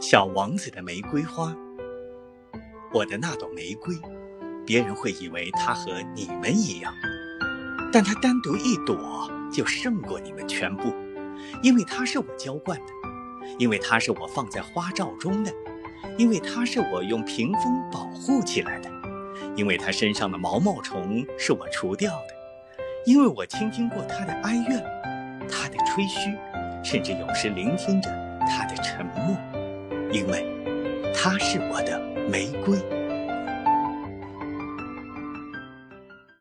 小王子的玫瑰花，我的那朵玫瑰，别人会以为它和你们一样，但它单独一朵就胜过你们全部，因为它是我浇灌的，因为它是我放在花罩中的，因为它是我用屏风保护起来的，因为它身上的毛毛虫是我除掉的，因为我倾听过它的哀怨，它的吹嘘，甚至有时聆听着它的沉默。因为，它是我的玫瑰。